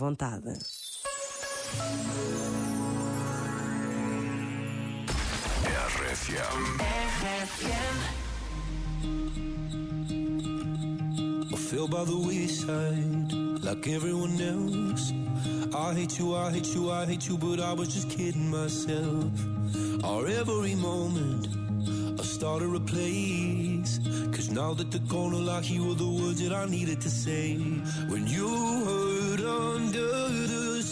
vontade. RFM. I fell by the wayside like everyone else. I hate you, I hate you, I hate you, but I was just kidding myself. Our every moment, I started a place. Cause now that the corner gone, all I hear were the words that I needed to say. When you hurt under the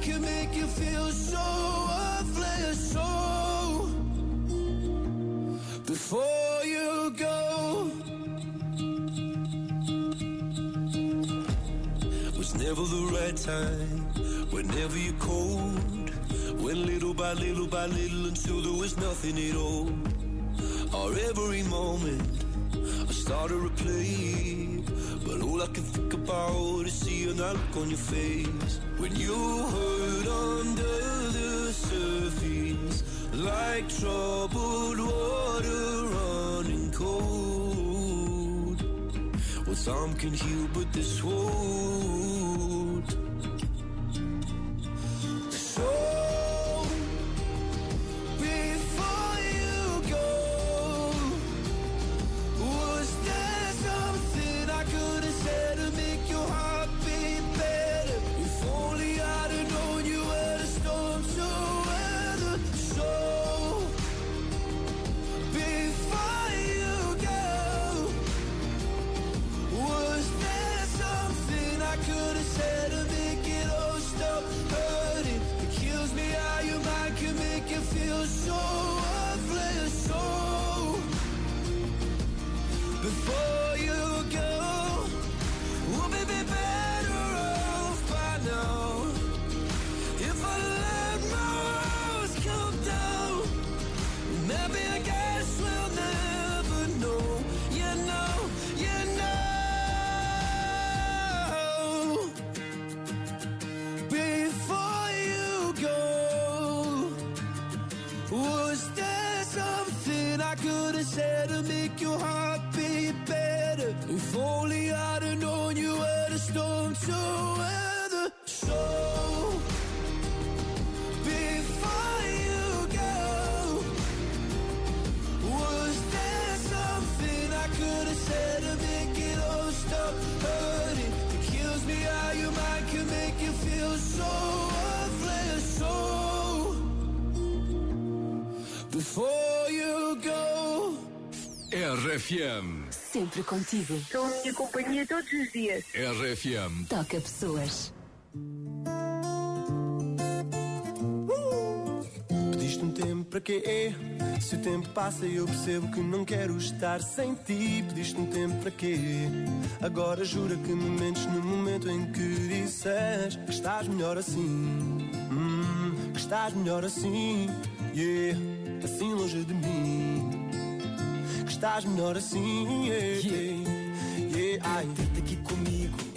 Can make you feel so worthless. So before you go, was never the right time. Whenever you're cold, went little by little by little until there was nothing at all. Our every moment. I started to play, but all I can think about look on your face when you hurt under the surface, like troubled water running cold. Well, some can heal, but this won't. To make your heart beat better? If only I'd have known you were the storm to weather. So, before you go, was there something I could have said to make it all stop hurting? It kills me how your mind can make you feel so worthless. So before you go, RFM. Sempre contigo. Sou a minha companhia todos os dias. RFM. Toca pessoas. Pediste um tempo para quê? Se o tempo passa e eu percebo que não quero estar sem ti. Pediste um tempo para quê? Agora jura que me mentes no momento em que disses que estás melhor assim. Hum, que estás melhor assim. Estás melhor assim. Yeah, yeah, yeah. Ai, ter-te aqui comigo.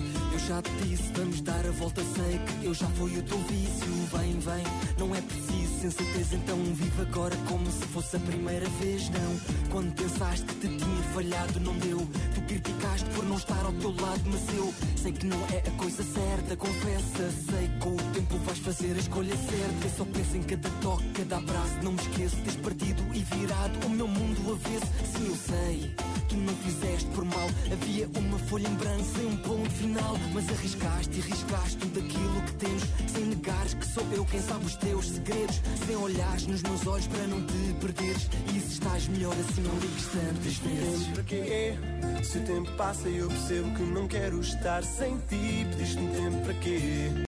Já te disse, vamos dar a volta. Sei que eu já fui o teu vício. Vem, vem, não é preciso sensatez. Então vive agora como se fosse a primeira vez. Não, quando pensaste que te tinha falhado, não deu. Tu criticaste por não estar ao teu lado, mas eu sei que não é a coisa certa. Confessa, sei que com o tempo vais fazer a escolha certa. Eu só penso em cada toque, cada abraço. Não me esqueço, tens partido e virado o meu mundo avesso. Sim, eu sei. Tu não fizeste por mal, havia uma folha em branco sem um ponto final. Mas arriscaste e riscaste tudo aquilo que temos, sem negares que sou eu quem sabe os teus segredos. Sem olhares nos meus olhos para não te perderes. E se estás melhor assim, não ligues tantas vezes. tempo para quê? Se o tempo passa e eu percebo que não quero estar sem ti, pediste um tempo para quê?